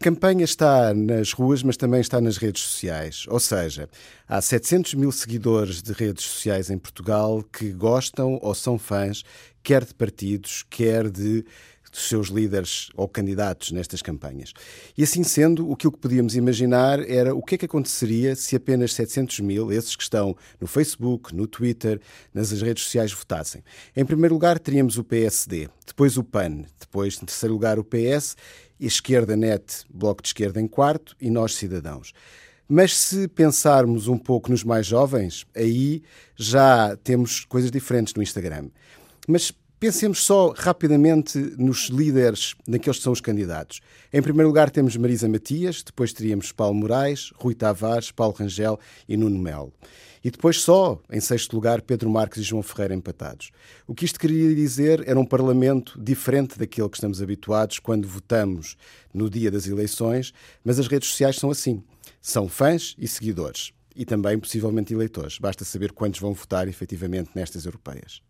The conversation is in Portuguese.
campanha está nas ruas, mas também está nas redes sociais. Ou seja, há 700 mil seguidores de redes sociais em Portugal que gostam ou são fãs, quer de partidos, quer de dos seus líderes ou candidatos nestas campanhas. E assim sendo, o que podíamos imaginar era o que é que aconteceria se apenas 700 mil, esses que estão no Facebook, no Twitter, nas redes sociais, votassem. Em primeiro lugar, teríamos o PSD, depois o PAN, depois, em terceiro lugar, o PS, Esquerda Net, Bloco de Esquerda em quarto e nós, cidadãos. Mas se pensarmos um pouco nos mais jovens, aí já temos coisas diferentes no Instagram. Mas Pensemos só rapidamente nos líderes, naqueles que são os candidatos. Em primeiro lugar temos Marisa Matias, depois teríamos Paulo Moraes, Rui Tavares, Paulo Rangel e Nuno Melo. E depois só, em sexto lugar, Pedro Marques e João Ferreira empatados. O que isto queria dizer era um Parlamento diferente daquele que estamos habituados quando votamos no dia das eleições, mas as redes sociais são assim. São fãs e seguidores. E também, possivelmente, eleitores. Basta saber quantos vão votar efetivamente nestas europeias.